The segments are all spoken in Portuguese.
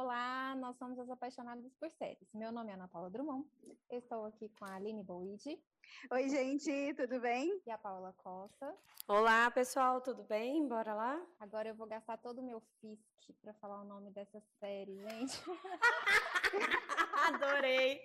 Olá, nós somos as apaixonadas por séries. Meu nome é Ana Paula Drummond. Eu estou aqui com a Aline Boide. Oi, gente, tudo bem? E a Paula Costa. Olá, pessoal, tudo bem? Bora lá? Agora eu vou gastar todo o meu fisque para falar o nome dessa série, gente. Adorei.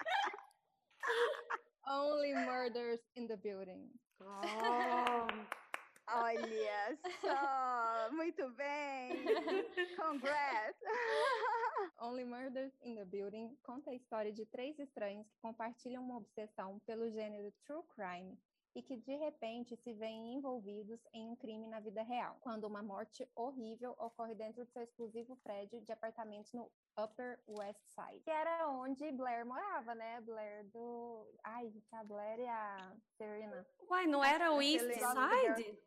Only Murders in the Building. Oh. Olha só, muito bem. Congrats. Only Murders in the Building conta a história de três estranhos que compartilham uma obsessão pelo gênero true crime e que de repente se veem envolvidos em um crime na vida real, quando uma morte horrível ocorre dentro de seu exclusivo prédio de apartamentos no Upper West Side, que era onde Blair morava, né? Blair do. Ai, a Blair e a Serena. Uai, não era o East Side?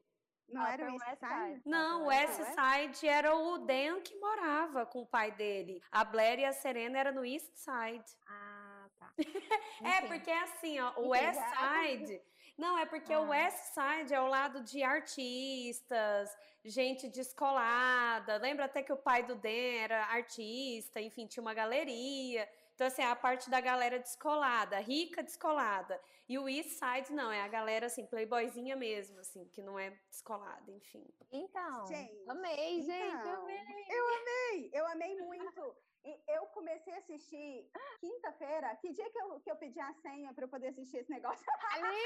Não ah, era o West Side? Não, o West Side era o Dan que morava com o pai dele. A Blair e a Serena era no East Side. Ah, tá. é, porque é assim, ó, o West Side... Não, é porque ah. o West Side é o lado de artistas, gente descolada. Lembra até que o pai do Dan era artista, enfim, tinha uma galeria. Então, assim, é a parte da galera descolada, rica descolada. E o East Side, não, é a galera, assim, playboyzinha mesmo, assim, que não é descolada, enfim. Então, gente, amei, então, gente, amei. Eu amei, eu amei muito. E eu comecei a assistir quinta-feira. Que dia que eu, que eu pedi a senha para eu poder assistir esse negócio? Aline!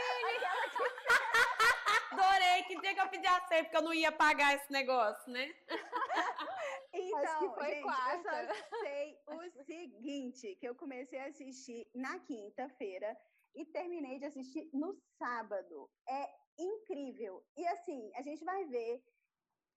Adorei! Que dia que eu pedi a senha, porque eu não ia pagar esse negócio, né? Então, gente, quarta. eu só sei o seguinte, que eu comecei a assistir na quinta-feira e terminei de assistir no sábado. É incrível. E assim, a gente vai ver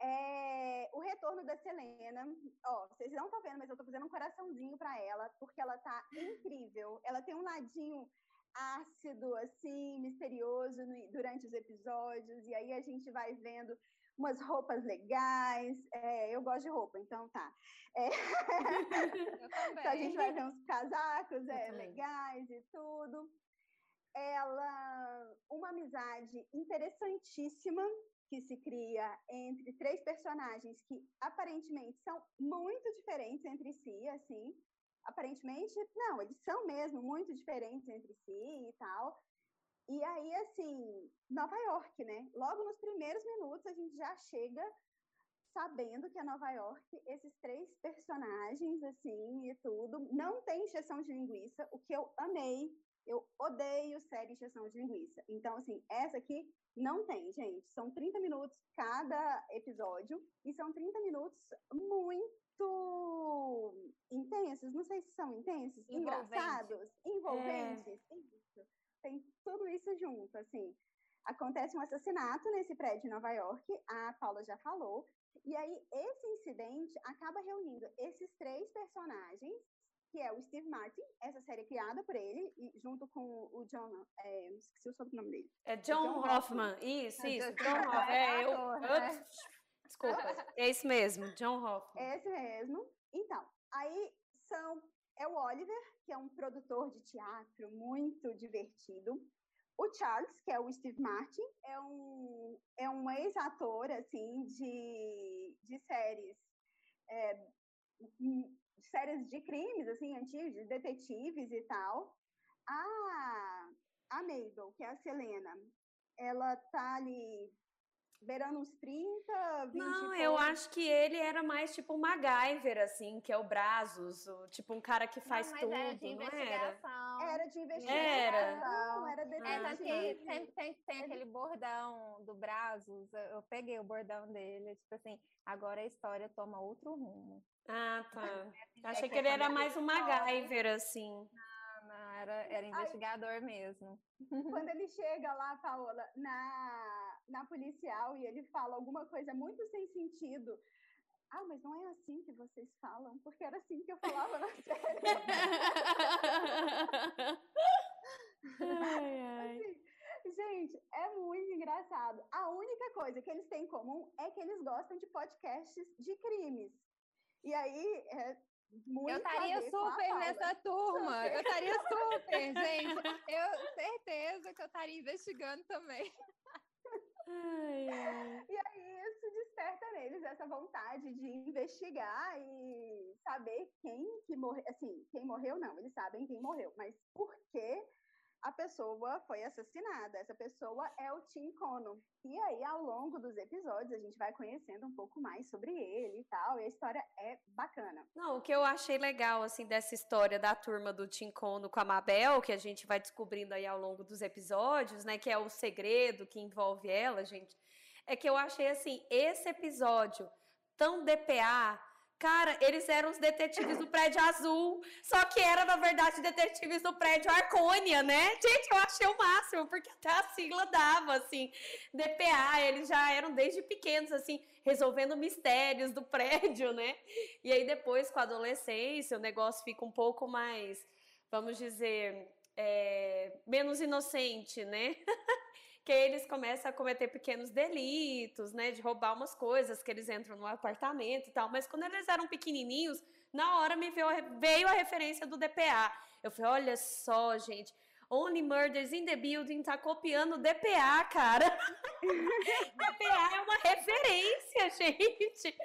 é, o retorno da Selena. Ó, vocês não estão vendo, mas eu estou fazendo um coraçãozinho para ela, porque ela tá incrível. Ela tem um ladinho ácido, assim, misterioso no, durante os episódios, e aí a gente vai vendo umas roupas legais. É, eu gosto de roupa, então tá. É... então a gente vai ver uns casacos é, legais e tudo. Ela, uma amizade interessantíssima que se cria entre três personagens que aparentemente são muito diferentes entre si, assim. Aparentemente, não, eles são mesmo muito diferentes entre si e tal. E aí, assim, Nova York, né? Logo nos primeiros minutos a gente já chega sabendo que é Nova York, esses três personagens, assim, e tudo. Não tem injeção de linguiça, o que eu amei. Eu odeio série injeção de linguiça. Então, assim, essa aqui não tem, gente. São 30 minutos cada episódio e são 30 minutos muito intensos. Não sei se são intensos, envolventes. engraçados, envolventes. É tem tudo isso junto, assim. Acontece um assassinato nesse prédio em Nova York, a Paula já falou, e aí esse incidente acaba reunindo esses três personagens, que é o Steve Martin, essa série criada por ele, e junto com o John, é, esqueci o sobrenome dele. É John, John Hoffman. Hoffman, isso, isso, John Hoffman. É, eu, né? desculpa, é esse mesmo, John Hoffman. Esse mesmo. Então, aí são é o Oliver, que é um produtor de teatro muito divertido. O Charles, que é o Steve Martin, é um, é um ex-ator, assim, de, de séries, é, de séries de crimes, assim, antigos, de detetives e tal. A, a Mabel, que é a Selena, ela tá ali beirando uns 30, 20 Não, eu acho que ele era mais tipo um MacGyver, assim, que é o Brazos, o, tipo um cara que faz não, tudo, era de não era? Era de investigação. Era. Não, era detetive. É, sempre tem, tem aquele bordão do Brazos, eu peguei o bordão dele, tipo assim, agora a história toma outro rumo. Ah, tá. Achei que ele era mais um MacGyver, assim. Não, não, era, era investigador Ai, mesmo. Quando ele chega lá, Paola, na na policial e ele fala alguma coisa muito sem sentido. Ah, mas não é assim que vocês falam, porque era assim que eu falava na série. ai, ai. Assim, gente, é muito engraçado. A única coisa que eles têm em comum é que eles gostam de podcasts de crimes. E aí, é, muito eu estaria super nessa turma. Eu estaria super, gente. Eu certeza que eu estaria investigando também. Ai. E aí isso desperta neles essa vontade de investigar e saber quem que morreu, assim, quem morreu não, eles sabem quem morreu, mas por que a pessoa foi assassinada. Essa pessoa é o Tim Cono. E aí, ao longo dos episódios, a gente vai conhecendo um pouco mais sobre ele e tal. E a história é bacana. Não, o que eu achei legal, assim, dessa história da turma do Tim Cono com a Mabel, que a gente vai descobrindo aí ao longo dos episódios, né? Que é o segredo que envolve ela, gente. É que eu achei, assim, esse episódio tão DPA Cara, eles eram os detetives do prédio azul, só que era, na verdade, detetives do prédio Arcônia, né? Gente, eu achei o máximo, porque até a sigla dava, assim, DPA, eles já eram desde pequenos, assim, resolvendo mistérios do prédio, né? E aí depois, com a adolescência, o negócio fica um pouco mais, vamos dizer, é, menos inocente, né? que eles começam a cometer pequenos delitos, né, de roubar umas coisas, que eles entram no apartamento e tal, mas quando eles eram pequenininhos, na hora me veio, veio a referência do DPA. Eu falei, olha só, gente, Only Murders in the Building tá copiando DPA, cara. DPA é uma referência, gente.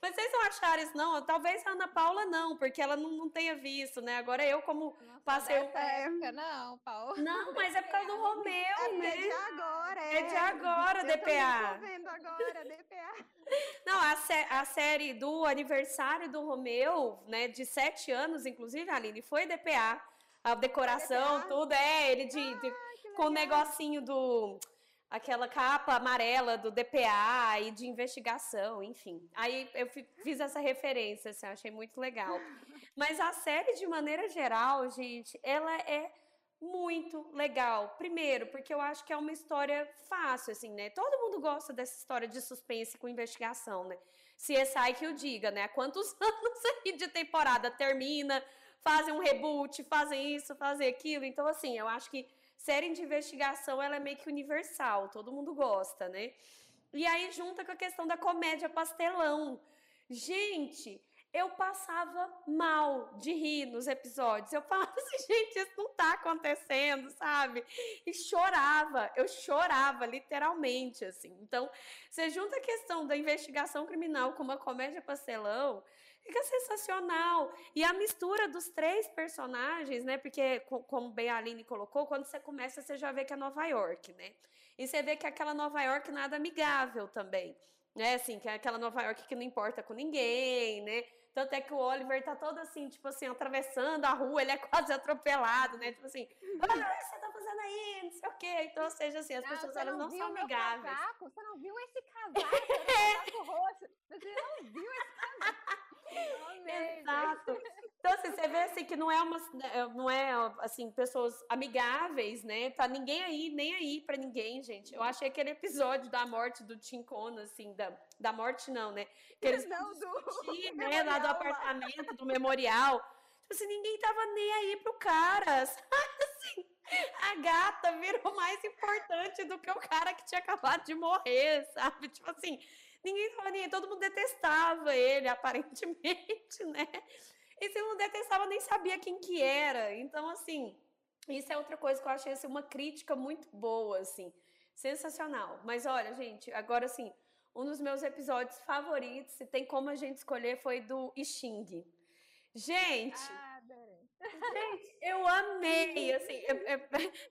Mas vocês não acharam isso, não? Talvez a Ana Paula não, porque ela não, não tenha visto, né? Agora eu, como Nossa, passei o. Época, não, Paula. Não, mas é por causa do Romeu, é né? É de agora, é. É de agora, eu DPA. Tô vendo agora, DPA. Não, a, sé a série do aniversário do Romeu, né, de sete anos, inclusive, Aline, foi DPA. A decoração, tudo, é, ele de, ah, de com o negocinho do aquela capa amarela do DPA e de investigação, enfim. Aí eu fiz essa referência, assim, achei muito legal. Mas a série, de maneira geral, gente, ela é muito legal. Primeiro, porque eu acho que é uma história fácil, assim, né? Todo mundo gosta dessa história de suspense com investigação, né? CSI que o diga, né? Quantos anos aí de temporada termina, fazem um reboot, fazem isso, fazem aquilo. Então, assim, eu acho que série de investigação ela é meio que universal, todo mundo gosta, né? E aí junta com a questão da comédia pastelão. Gente, eu passava mal de rir nos episódios. Eu falava assim, gente, isso não tá acontecendo, sabe? E chorava, eu chorava literalmente, assim. Então, você junta a questão da investigação criminal com uma comédia pastelão, Fica sensacional. E a mistura dos três personagens, né? Porque, como bem a Aline colocou, quando você começa, você já vê que é Nova York, né? E você vê que é aquela Nova York nada amigável também. Né, assim, que é aquela Nova York que não importa com ninguém, né? Tanto é que o Oliver tá todo assim, tipo assim, atravessando a rua, ele é quase atropelado, né? Tipo assim, ah, você tá não sei o quê. Então, ou seja, assim, as não, pessoas elas não, não são amigáveis. Casaco? Você não viu esse casaco? casaco roxo. Você não viu esse casaco? Exato. Então, assim, você vê assim que não é uma, né, não é assim pessoas amigáveis, né? Tá ninguém aí, nem aí para ninguém, gente. Eu achei aquele episódio da morte do Tim Cono, assim, da, da morte não, né? Que eles não do né, lá do apartamento, do memorial. Tipo assim, ninguém tava nem aí pro cara, sabe? A gata virou mais importante do que o cara que tinha acabado de morrer, sabe? Tipo assim, Ninguém tava nem todo mundo detestava ele, aparentemente, né? E se não detestava, nem sabia quem que era. Então, assim, isso é outra coisa que eu achei assim, uma crítica muito boa, assim. Sensacional. Mas olha, gente, agora assim, um dos meus episódios favoritos, se tem como a gente escolher, foi do Xing. Gente! Ah, gente, eu amei, assim, eu,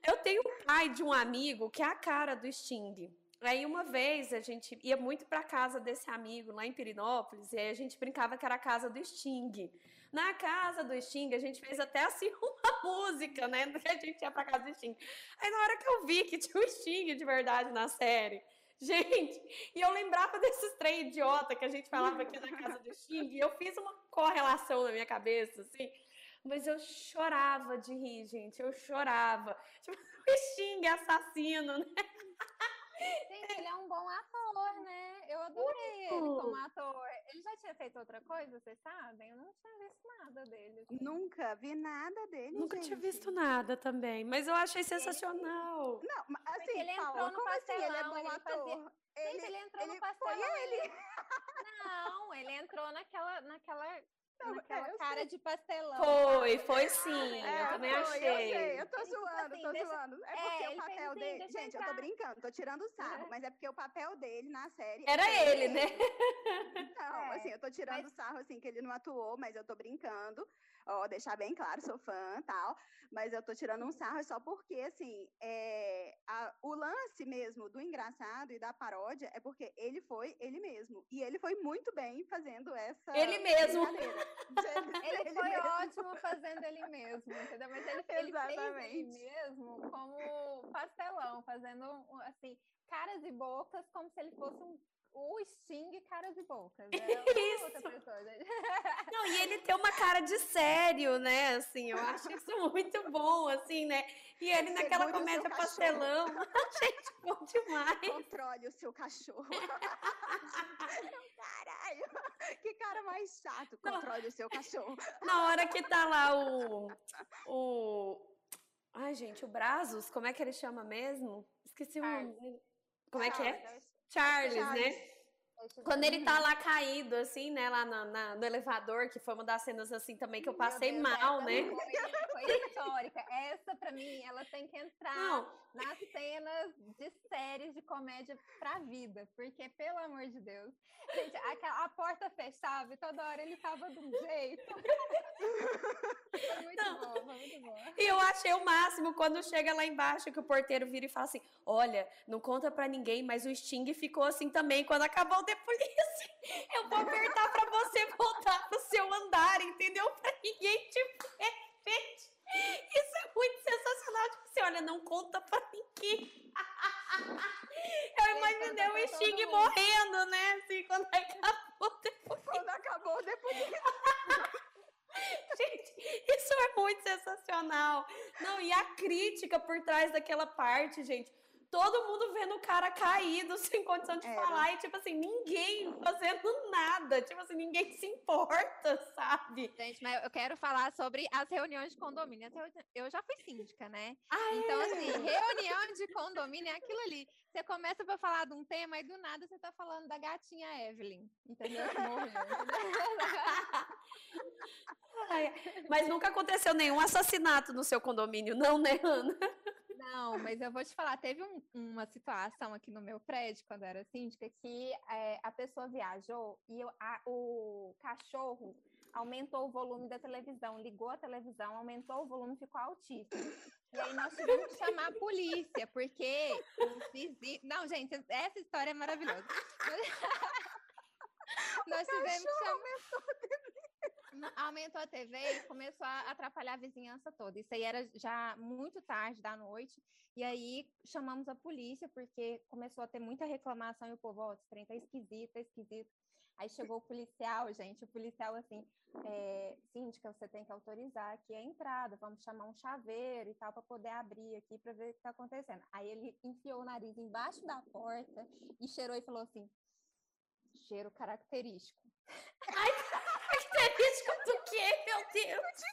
eu, tenho um pai de um amigo que é a cara do Sting. Aí uma vez a gente ia muito para casa desse amigo lá em Pirinópolis e aí a gente brincava que era a casa do Sting. Na casa do Sting a gente fez até assim uma música, né? Que a gente ia para casa do Sting. Aí na hora que eu vi que tinha o Sting de verdade na série, gente, e eu lembrava desses trem idiota que a gente falava aqui na casa do Sting, e eu fiz uma correlação na minha cabeça, assim. Mas eu chorava de rir, gente. Eu chorava. Tipo, o Sting assassino, né? Gente, ele é um bom ator, né? Eu adorei uh! ele como ator. Ele já tinha feito outra coisa, vocês sabem? Eu não tinha visto nada dele. Assim. Nunca vi nada dele. Nunca gente. tinha visto nada também, mas eu achei sensacional. Ele... Não, assim, Porque ele entrou Paula, no pastelão, assim? ele é bom ele ator. Fazia... Ele, gente, ele entrou ele no pastelão. Foi ele. Não, ele entrou naquela, naquela não, é, cara sei. de pastelão. Foi, foi sim. É, eu também foi, achei. Eu eu tô zoando, assim, tô deixa... zoando. É porque é, o papel assim, dele. Gente, eu tô brincando, tô tirando o sarro, mas é porque o papel dele na série. Era é ele, né? tô tirando mas... sarro, assim, que ele não atuou, mas eu tô brincando. Ó, deixar bem claro, sou fã tal. Mas eu tô tirando um sarro só porque, assim, é, a, o lance mesmo do engraçado e da paródia é porque ele foi ele mesmo. E ele foi muito bem fazendo essa. Ele mesmo! ele, ele, foi mesmo. ótimo fazendo ele mesmo, entendeu? Mas ele, ele fez ele mesmo como pastelão, fazendo, assim, caras e bocas como se ele fosse um o Sting caras e bocas. É isso. outra pessoa, gente. Não, e ele tem uma cara de sério, né? Assim, eu acho isso muito bom, assim, né? E ele naquela comédia pastelão. gente, bom demais. Controle o seu cachorro. Caralho, que cara mais chato. Controle Não. o seu cachorro. Na hora que tá lá o. o... Ai, gente, o Brazos, como é que ele chama mesmo? Esqueci o. nome. Como é que é? Charles, né? Charles. né? Quando ele tá lá caído, assim, né, lá na, na, no elevador, que foi uma das cenas, assim, também que eu passei Deus, mal, né? Foi, histórica. Essa, pra mim, ela tem que entrar Não. nas cenas de séries de comédia pra vida, porque, pelo amor de Deus, gente, a, a porta fechava e toda hora ele tava de um jeito. Foi muito Não. bom, foi muito bom. E eu achei o máximo quando chega lá embaixo, que o porteiro vira e fala assim, olha, não conta pra ninguém, mas o Sting ficou assim também quando acabou o The Police. Eu vou apertar pra você voltar pro seu andar, entendeu? Pra ninguém te ver, gente. Isso é muito sensacional. Tipo assim, olha, não conta pra ninguém. Eu imaginei o Sting morrendo, né? Assim, quando acabou depois. Quando acabou depois. Gente, isso é muito sensacional. Não, e a crítica por trás daquela parte, gente todo mundo vendo o cara caído, sem condição de falar, e tipo assim, ninguém fazendo nada, tipo assim, ninguém se importa, sabe? Gente, mas eu quero falar sobre as reuniões de condomínio. Eu já fui síndica, né? Ah, então, é? assim, reunião de condomínio é aquilo ali. Você começa pra falar de um tema e do nada você tá falando da gatinha Evelyn, entendeu? Morreu. mas nunca aconteceu nenhum assassinato no seu condomínio, não, né, Ana? Não, mas eu vou te falar, teve um, uma situação aqui no meu prédio, quando eu era síndica, que é, a pessoa viajou e eu, a, o cachorro aumentou o volume da televisão, ligou a televisão, aumentou o volume, ficou altíssimo. E aí nós tivemos que chamar a polícia, porque os vizinhos... Não, gente, essa história é maravilhosa. nós tivemos que chamar aumentou a TV e começou a atrapalhar a vizinhança toda. Isso aí era já muito tarde da noite. E aí chamamos a polícia, porque começou a ter muita reclamação e o povo, ó, oh, esse trem tá esquisito, tá esquisito. Aí chegou o policial, gente, o policial assim, é, síndica, você tem que autorizar aqui a entrada, vamos chamar um chaveiro e tal para poder abrir aqui para ver o que está acontecendo. Aí ele enfiou o nariz embaixo da porta e cheirou e falou assim: cheiro característico. Ai, característico do quê, meu Deus? Se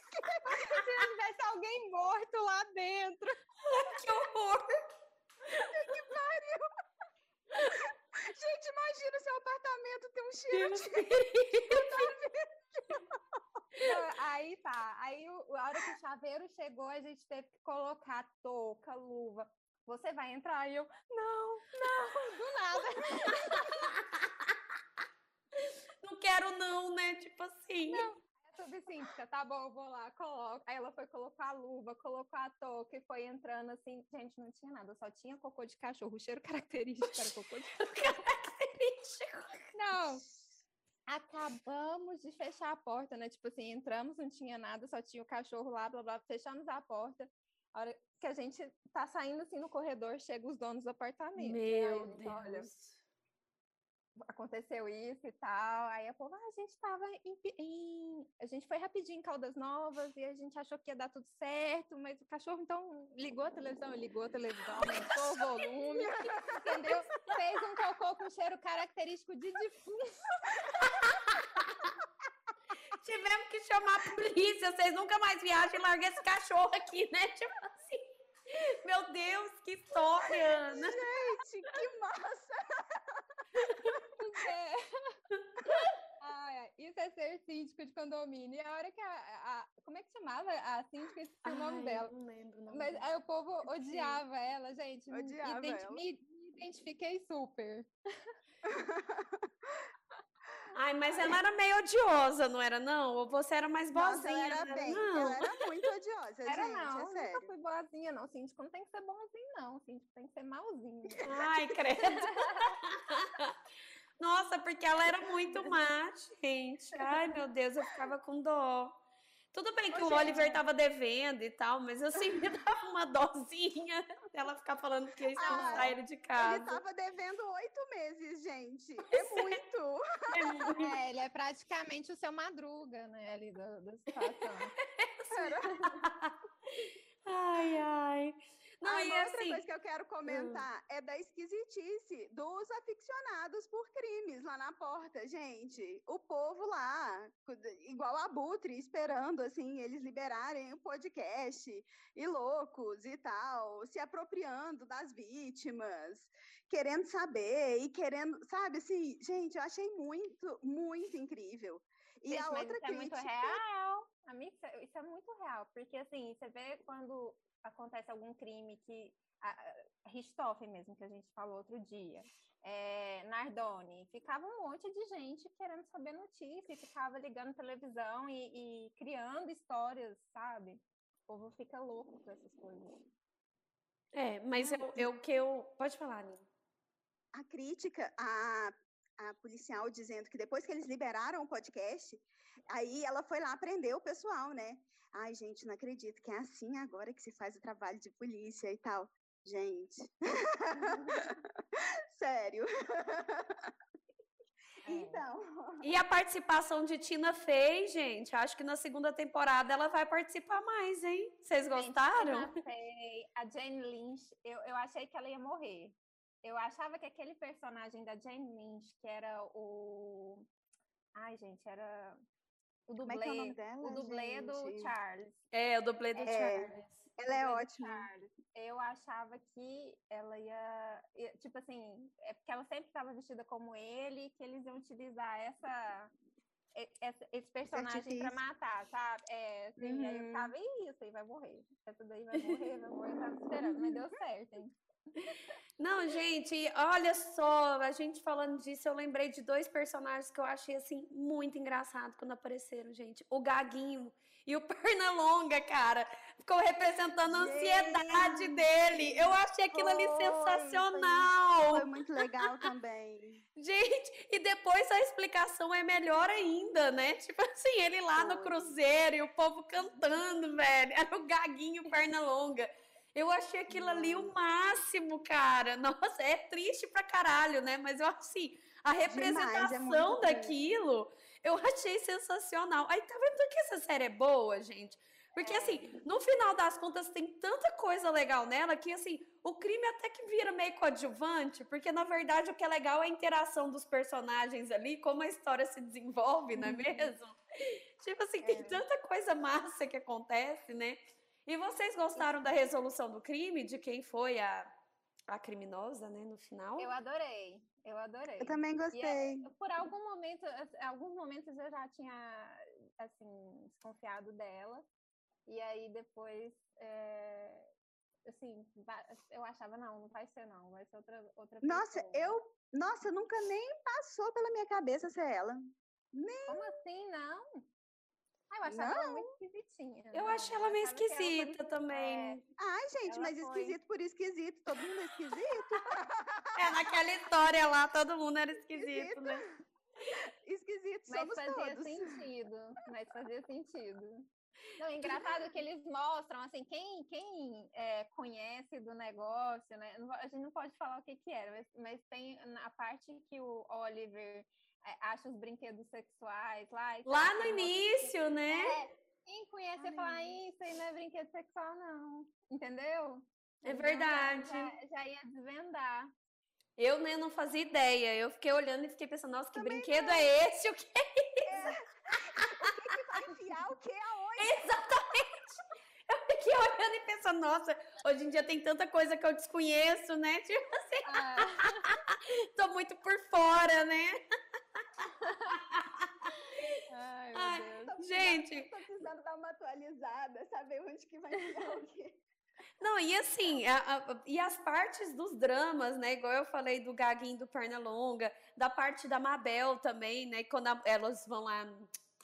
tivesse alguém morto lá dentro. que horror! Que pariu! Gente, imagina seu apartamento ter um cheiro Deus de... Aí tá. Aí, a hora que o chaveiro chegou, a gente teve que colocar touca, luva. Você vai entrar? E eu, não, não, do nada. não quero não, né? Tipo assim. Não. Assim, tá bom, vou lá, coloco. Aí ela foi colocar a luva, colocou a touca e foi entrando assim. Gente, não tinha nada, só tinha cocô de cachorro. O cheiro característico era cocô de cachorro. característico. Não. Acabamos de fechar a porta, né? Tipo assim, entramos, não tinha nada, só tinha o cachorro lá, blá blá. Fechamos a porta. A hora que a gente tá saindo assim no corredor, chegam os donos do apartamento. Meu Deus. Olha, aconteceu isso e tal. Aí a povo, ah, a gente estava em, em, A gente foi rapidinho em Caldas Novas e a gente achou que ia dar tudo certo, mas o cachorro então ligou a televisão, ligou a televisão, aumentou o volume, entendeu? Fez um cocô com cheiro característico de defunto. Tivemos que chamar a polícia, vocês nunca mais viajam e largam esse cachorro aqui, né? Tipo assim. Meu Deus, que história, Ana! Gente, que massa! É. Ah, isso é ser síndico de condomínio. E a hora que a, a como é que chamava a síndica? Esse o nome dela. Não lembro. Não Mas aí o povo odiava Sim. ela, gente. Odiava identi ela. Me, me identifiquei super. Ai, mas ela era meio odiosa, não era não? Ou você era mais boazinha? Nossa, ela era bem, não. ela era muito odiosa, era gente, não, é eu sério. nunca fui boazinha não, síndico não tem que ser bonzinho não, síndico tem que ser malzinho. Ai, credo. Nossa, porque ela era muito má, gente. Ai, meu Deus, eu ficava com dó. Tudo bem que Ô, o gente... Oliver tava devendo e tal, mas eu sempre dava uma dozinha ela ficar falando que ia expulsar ah, ele de casa. Ele tava devendo oito meses, gente. É muito. É muito. É, ele é praticamente o seu madruga, né, ali da, da situação. ai, ai. Não, e outra assim, coisa que eu quero comentar hum. é da esquisitice dos aficionados por crimes lá na porta, gente. O povo lá, igual a Butre, esperando assim eles liberarem o podcast e loucos e tal, se apropriando das vítimas, querendo saber e querendo, sabe assim, gente, eu achei muito, muito incrível. E gente, a outra isso crítica... é muito real. Amiga, isso é muito real, porque assim, você vê quando acontece algum crime que. A, Richthofen mesmo, que a gente falou outro dia. É, Nardoni, ficava um monte de gente querendo saber notícia, ficava ligando televisão e, e criando histórias, sabe? O povo fica louco com essas coisas. É, mas eu, eu que eu. Pode falar, Nina. A crítica, a, a policial dizendo que depois que eles liberaram o podcast, aí ela foi lá prender o pessoal, né? Ai, gente, não acredito que é assim agora que se faz o trabalho de polícia e tal. Gente. Sério. É. Então. E a participação de Tina Fey, gente, acho que na segunda temporada ela vai participar mais, hein? Vocês gostaram? Tina Fey, a Jane Lynch, eu, eu achei que ela ia morrer. Eu achava que aquele personagem da Jane Lynch, que era o. Ai, gente, era o dublê, Como é, é o, nome dela, o dublê gente? do Charles. É, o dublê do é, Charles. Ela é ótima. Eu achava que ela ia, Tipo assim, é porque ela sempre estava vestida como ele, que eles iam utilizar essa esse personagem para matar, sabe? É, assim, uhum. aí eu uhum. ficava, isso aí vai morrer. Essa daí vai morrer, vai morrer, eu tava esperando, mas deu certo, hein? Não, gente, olha só, a gente falando disso, eu lembrei de dois personagens que eu achei assim muito engraçado quando apareceram, gente. O Gaguinho e o Pernalonga, cara. Ficou representando a ansiedade dele. Eu achei aquilo ali sensacional. Foi muito legal também. Gente, e depois a explicação é melhor ainda, né? Tipo assim, ele lá foi. no cruzeiro e o povo cantando, velho. Era o Gaguinho e o Pernalonga. Eu achei aquilo ali o máximo, cara. Nossa, é triste pra caralho, né? Mas eu assim, a representação Demais, é daquilo, eu achei sensacional. Aí tá vendo que essa série é boa, gente? Porque, é. assim, no final das contas, tem tanta coisa legal nela que, assim, o crime até que vira meio coadjuvante, porque, na verdade, o que é legal é a interação dos personagens ali, como a história se desenvolve, não é uhum. mesmo? tipo assim, tem é. tanta coisa massa que acontece, né? E vocês gostaram da resolução do crime, de quem foi a, a criminosa, né, no final? Eu adorei, eu adorei. Eu também gostei. É, por algum momento, alguns momentos eu já tinha, assim, desconfiado dela. E aí depois, é, assim, eu achava, não, não vai ser não, vai ser outra, outra Nossa, eu, nossa, nunca nem passou pela minha cabeça ser ela. Nem. Como assim, não? Ah, eu achava não. ela muito esquisitinha. Eu não. achei ela meio esquisita também. É... Ai, gente, ela mas foi... esquisito por esquisito. Todo mundo é esquisito. é, naquela história lá, todo mundo era esquisito, esquisito. né? Esquisito, mas somos fazia todos. sentido. Mas fazia sentido. Não, engraçado que eles mostram, assim, quem, quem é, conhece do negócio, né? A gente não pode falar o que que era, mas, mas tem a parte que o Oliver acha os brinquedos sexuais lá. Lá no início, que, né? É, quem conhece Ai. falar isso aí não é brinquedo sexual, não. Entendeu? É verdade. Já, já, ia desvendar. Eu nem não fazia ideia. Eu fiquei olhando e fiquei pensando, nossa, que Também brinquedo não. é esse? O que é isso? É. O que, que vai enfiar o que aonde? Exatamente. Eu fiquei olhando e pensando, nossa, hoje em dia tem tanta coisa que eu desconheço, né? Tipo assim, ah. tô muito por fora, né? Ai, meu Ai, Deus. Tô gente. Tô dar uma atualizada, saber onde que vai ficar o quê. Não, e assim, a, a, e as partes dos dramas, né? Igual eu falei do Gaguinho do Pernalonga, da parte da Mabel também, né? Quando a, elas vão lá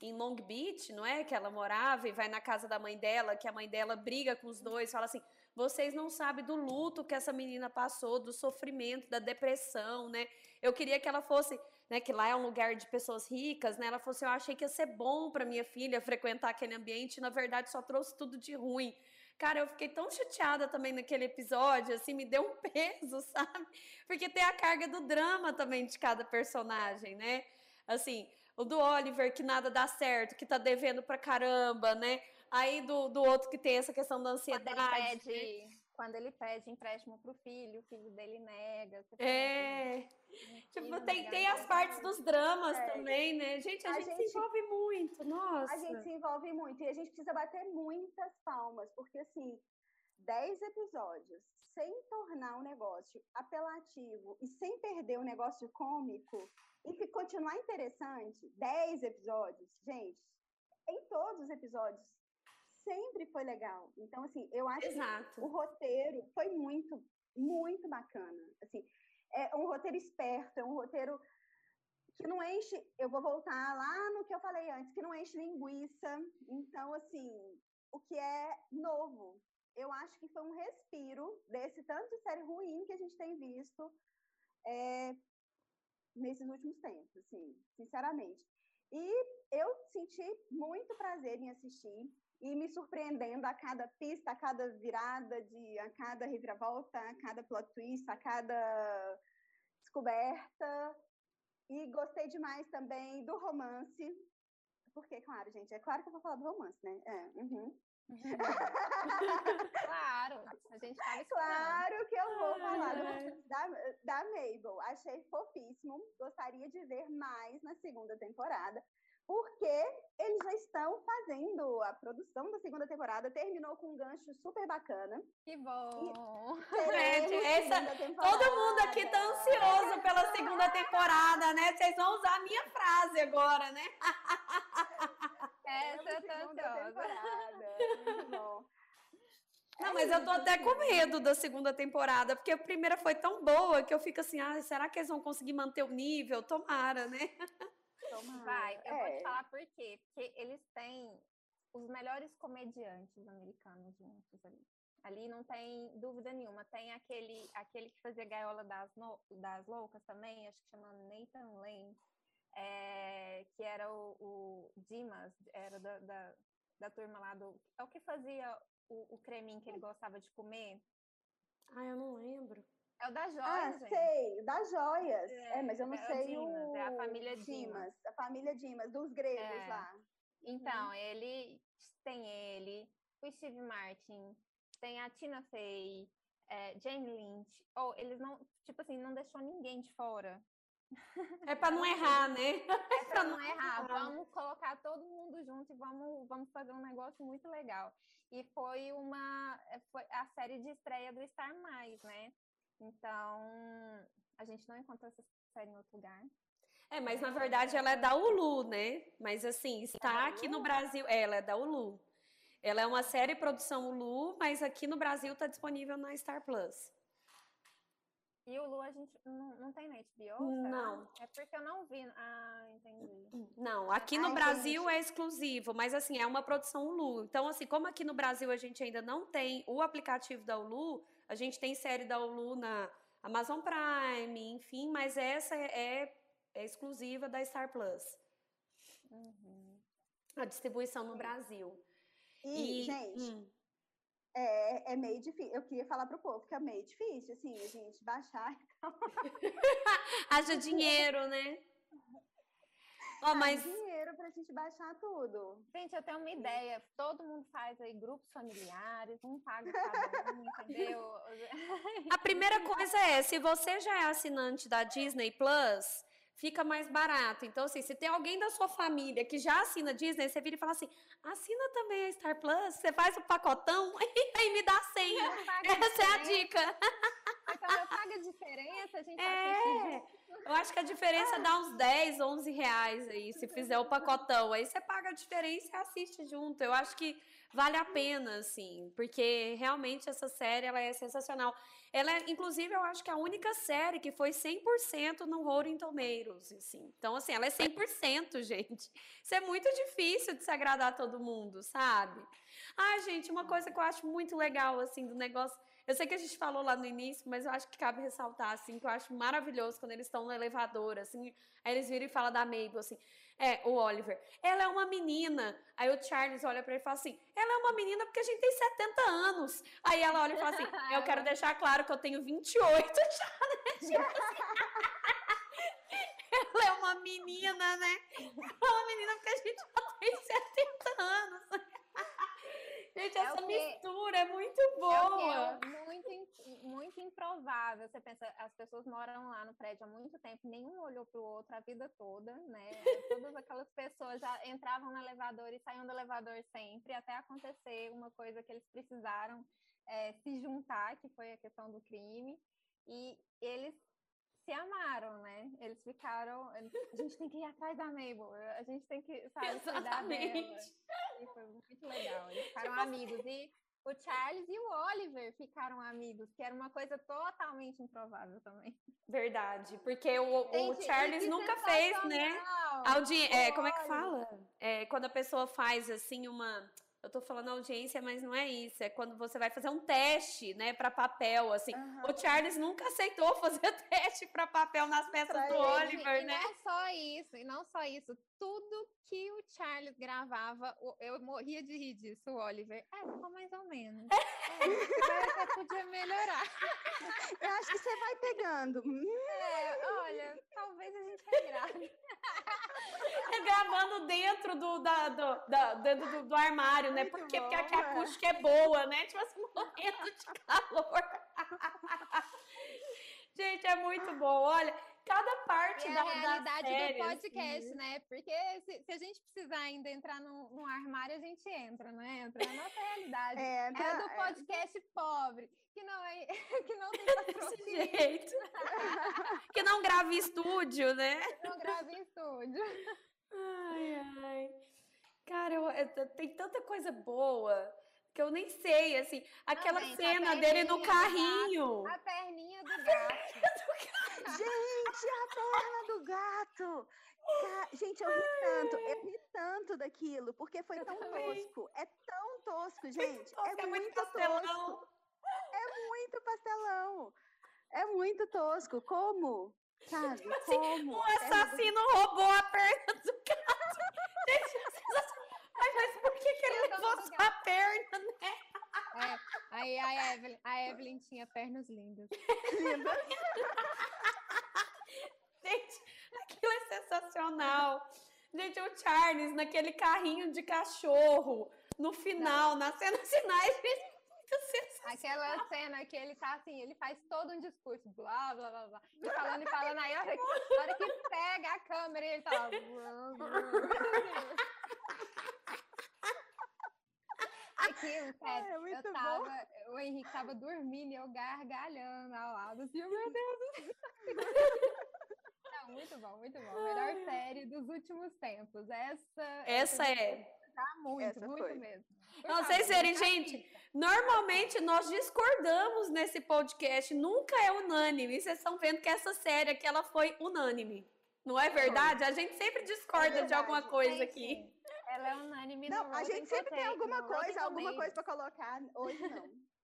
em Long Beach, não é? Que ela morava e vai na casa da mãe dela, que a mãe dela briga com os dois, fala assim: vocês não sabem do luto que essa menina passou, do sofrimento, da depressão, né? Eu queria que ela fosse, né? Que lá é um lugar de pessoas ricas, né? Ela falou assim: eu achei que ia ser bom para minha filha frequentar aquele ambiente, e, na verdade só trouxe tudo de ruim. Cara, eu fiquei tão chateada também naquele episódio, assim, me deu um peso, sabe? Porque tem a carga do drama também de cada personagem, né? Assim, o do Oliver que nada dá certo, que tá devendo pra caramba, né? Aí do, do outro que tem essa questão da ansiedade. Quando ele pede, né? quando ele pede empréstimo pro filho, o filho dele nega. É. Tipo, tem, tem as partes dos dramas é. também, né? Gente, a, a gente, gente, se envolve muito, nossa. A gente se envolve muito e a gente precisa bater muitas palmas, porque assim, 10 episódios sem tornar o negócio apelativo e sem perder o negócio cômico e continuar interessante, 10 episódios, gente, em todos os episódios sempre foi legal. Então, assim, eu acho Exato. que o roteiro foi muito, muito bacana. Assim, é um roteiro esperto, é um roteiro que não enche. Eu vou voltar lá no que eu falei antes, que não enche linguiça. Então, assim, o que é novo. Eu acho que foi um respiro desse tanto de série ruim que a gente tem visto é, nesses últimos tempos, assim, sinceramente. E eu senti muito prazer em assistir e me surpreendendo a cada pista, a cada virada, de, a cada reviravolta, a cada plot twist, a cada descoberta. E gostei demais também do romance. Porque, claro, gente, é claro que eu vou falar do romance, né? É, uhum. claro, a gente fala Claro que eu vou falar da, da Mabel. Achei fofíssimo. Gostaria de ver mais na segunda temporada porque eles já estão fazendo a produção da segunda temporada, terminou com um gancho super bacana. Que bom! Gente, essa, todo mundo aqui tá ansioso pela segunda temporada, né? Vocês vão usar a minha frase agora, né? Essa eu tô ansiosa. Muito bom. Não, mas eu tô até com medo da segunda temporada, porque a primeira foi tão boa que eu fico assim, ah, será que eles vão conseguir manter o nível? Tomara, né? Tomara. Vai, eu é. vou te é. falar por quê. Porque eles têm os melhores comediantes americanos juntos ali. Ali não tem dúvida nenhuma. Tem aquele, aquele que fazia Gaiola das, no, das Loucas também, acho que chama Nathan Lane, é, que era o, o, Dimas, era da, da, da, turma lá do. É o que fazia o, o creminho que ele gostava de comer. Ah, eu não lembro. É o da Joias, ah, gente. sei, das joias. É, é, mas eu não é sei Dimas, o... É a família Dimas. Dimas. A família Dimas, dos gregos é. lá. Então, uhum. ele tem ele, o Steve Martin, tem a Tina Fey, é, Jane Lynch. Ou oh, eles não, tipo assim, não deixou ninguém de fora. É para não errar, né? É para não errar. Vamos colocar todo mundo junto e vamos, vamos fazer um negócio muito legal. E foi uma foi a série de estreia do Star Mais, né? Então, a gente não encontrou essa série em outro lugar. É, mas na verdade ela é da Hulu, né? Mas assim, está aqui no Brasil. É, ela é da Hulu. Ela é uma série produção Hulu, mas aqui no Brasil está disponível na Star Plus. E o Lu a gente não, não tem na HBO? Não. É porque eu não vi. Ah, entendi. Não, aqui no Ai, Brasil gente. é exclusivo, mas assim, é uma produção Hulu. Então, assim, como aqui no Brasil a gente ainda não tem o aplicativo da Hulu, a gente tem série da Hulu na Amazon Prime, enfim, mas essa é, é exclusiva da Star Plus. Uhum. A distribuição no Brasil. E, e gente, hum. é, é meio difícil. Eu queria falar para o povo que é meio difícil, assim, a gente baixar. Haja dinheiro, né? Oh, mas... dinheiro pra gente baixar tudo. Gente, eu tenho uma ideia. Todo mundo faz aí grupos familiares, um paga cada um, entendeu? A primeira coisa é, se você já é assinante da Disney Plus, fica mais barato. Então, assim, se tem alguém da sua família que já assina Disney, você vira e fala assim, assina também a Star Plus, você faz o pacotão e aí me dá a senha. Essa é a dica. Diferença, a gente é, Eu acho que a diferença dá uns 10, 11 reais aí, se fizer o pacotão. Aí você paga a diferença e assiste junto. Eu acho que vale a pena, assim, porque realmente essa série ela é sensacional. Ela é, inclusive, eu acho que é a única série que foi 100% no Rotten Tomatoes, assim. Então, assim, ela é 100%, gente. Isso é muito difícil de se agradar a todo mundo, sabe? Ah, gente, uma coisa que eu acho muito legal, assim, do negócio... Eu sei que a gente falou lá no início, mas eu acho que cabe ressaltar, assim, que eu acho maravilhoso quando eles estão no elevador, assim, aí eles viram e falam da Mabel, assim, é, o Oliver. Ela é uma menina. Aí o Charles olha para ele e fala assim: ela é uma menina porque a gente tem 70 anos. Aí ela olha e fala assim: eu quero deixar claro que eu tenho 28 já, né? ela é uma menina, né? É uma menina porque a gente já tem 70 anos. Gente, é essa mistura é muito é boa. É muito, muito improvável. Você pensa, as pessoas moram lá no prédio há muito tempo, nenhum olhou para o outro a vida toda, né? Todas aquelas pessoas já entravam no elevador e saíam do elevador sempre, até acontecer uma coisa que eles precisaram é, se juntar, que foi a questão do crime. E eles se amaram, né? Eles ficaram. A gente tem que ir atrás da Mabel, a gente tem que, sabe, cuidar dela. E foi muito legal. Eles ficaram tipo... amigos. E o Charles e o Oliver ficaram amigos, que era uma coisa totalmente improvável também. Verdade, porque o, gente, o Charles nunca fez, né? Audi é, como é que fala? É, quando a pessoa faz assim uma eu tô falando audiência, mas não é isso. É quando você vai fazer um teste, né, para papel, assim. Uhum. O Charles nunca aceitou fazer teste para papel nas peças do Oliver, e né? Não só isso, e não só isso. Tudo que o Charles gravava, eu morria de rir disso, o Oliver. É, ficou mais ou menos. É, você podia melhorar. Eu acho que você vai pegando. É, olha, talvez a gente regrave. Gravando dentro do, da, do, da, dentro do, do armário, né? Por quê? Porque aqui a acústica é boa, né? Tipo assim, morrendo de calor. Gente, é muito bom. Olha, cada parte é da, a realidade do podcast, assim. né? Porque se, se, a gente precisar ainda entrar num, num, armário, a gente entra, né? Entra na nossa realidade. É, é do é. podcast é. pobre, que não é que não tem patrocínio. jeito. que não grava em estúdio, né? Que não grava em estúdio. Ai, ai. Cara, eu, eu, tem tanta coisa boa que eu nem sei, assim, aquela cena dele no carrinho. Gato, a perninha do gato. Gente, a perna do gato. Gente, eu ri tanto, eu ri tanto daquilo, porque foi tão tosco. É tão tosco, gente. É, é, muito tosco. É muito pastelão. É muito tosco. Como? Sabe? Tipo assim, como? Um assassino é... roubou a perna do gato. Ai, mas por que, que ele levou sua perna, né? É, aí a Evelyn, a Evelyn tinha pernas lindas. Lindas? Gente, aquilo é sensacional. Gente, o Charles naquele carrinho de cachorro, no final, Não. na cena finais, Aquela cena que ele tá assim, ele faz todo um discurso, blá, blá, blá, blá, e falando e falando, aí a hora que, a hora que pega a câmera e ele tá lá. Aquilo, sério, é, eu tava, bom. o Henrique tava dormindo e eu gargalhando ao lado, assim, oh, meu Deus. Não, muito bom, muito bom. Melhor série dos últimos tempos. Essa, essa, essa é. Tá muito, essa muito foi. mesmo. Não, vocês verem, gente, normalmente nós discordamos nesse podcast, nunca é unânime. Vocês estão vendo que essa série aqui, ela foi unânime. Não é verdade? A gente sempre discorda é de alguma coisa aqui. Ela é unânime Não, a gente sempre tem alguma coisa, alguma coisa para colocar. Hoje não.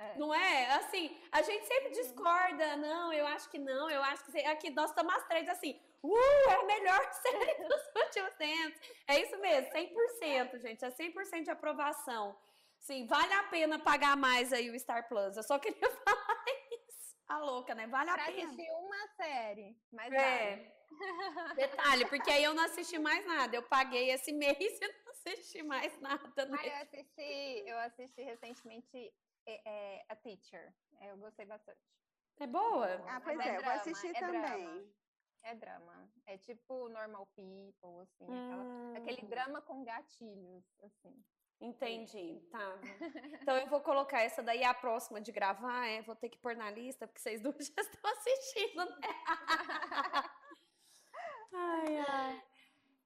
É. Não é? Assim, a gente sempre discorda. Não, eu acho que não, eu acho que. Aqui nós estamos as três assim. Uh, é a melhor série dos últimos tempos. É isso mesmo, 100%, gente. É 100% de aprovação. Sim, vale a pena pagar mais aí o Star Plus. Eu só queria falar isso. A louca, né? Vale pra a pena. assistir uma série. Mas é. Vale. Detalhe, porque aí eu não assisti mais nada. Eu paguei esse mês e não assisti mais nada. Ah, eu assisti, eu assisti recentemente é, é, A Teacher. Eu gostei bastante. É boa? Ah, pois é, é, eu vou assistir é também. Drama. É drama. É tipo Normal People, assim. Hum. Aquela, aquele drama com gatilhos, assim. Entendi, tá. Então eu vou colocar essa daí, a próxima de gravar, é, vou ter que pôr na lista, porque vocês duas já estão assistindo, né? Ai, ai.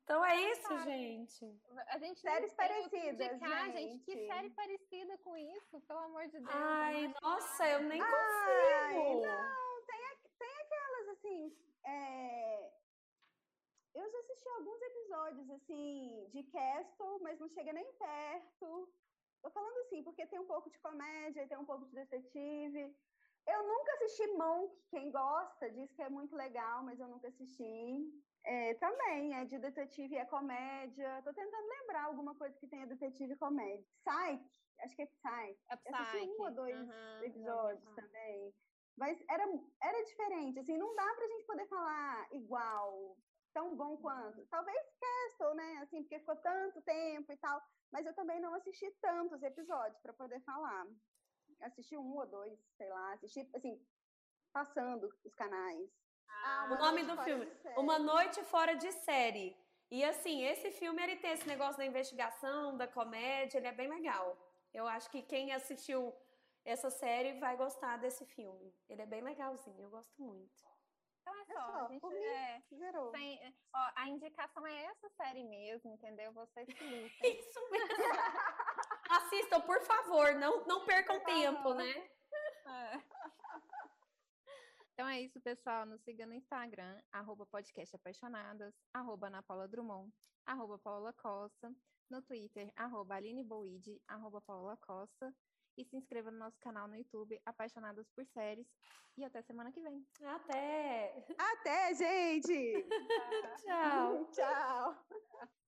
Então é isso, gente. A gente séries parecidas, indicar, gente. Que série parecida com isso, pelo amor de Deus. Ai, nossa, eu nem consigo. não, tem, tem aquelas assim. É... Eu já assisti alguns episódios assim de Castle, mas não chega nem perto. Tô falando assim, porque tem um pouco de comédia, tem um pouco de detetive. Eu nunca assisti Monk. Quem gosta diz que é muito legal, mas eu nunca assisti. É, também, é de detetive e é comédia. Tô tentando lembrar alguma coisa que tenha detetive e comédia. Psyche, acho que é Psyche. É Psyche. Eu assisti um ou dois uhum, episódios não, também. Mas era, era diferente, assim, não dá pra gente poder falar igual, tão bom quanto. Talvez Castle, né, assim, porque ficou tanto tempo e tal. Mas eu também não assisti tantos episódios para poder falar. Assisti um ou dois, sei lá, assisti, assim, passando os canais. Ah, o nome do filme, Uma Noite Fora de Série. E assim, esse filme ele tem esse negócio da investigação, da comédia, ele é bem legal. Eu acho que quem assistiu essa série vai gostar desse filme. Ele é bem legalzinho, eu gosto muito. Então é só, é só a gente é, tem, ó, a indicação é essa série mesmo, entendeu? Vocês que lutem. Isso mesmo. Assistam, por favor, não, não percam tempo, né? É. Então é isso, pessoal. Nos siga no Instagram, arroba podcast apaixonadas, arroba Ana Paula Drummond, arroba Paula Costa, no Twitter, arroba Aline Boide, arroba Paula Costa, e se inscreva no nosso canal no YouTube, Apaixonadas por Séries. E até semana que vem. Até! Até, gente! Tchau! Tchau!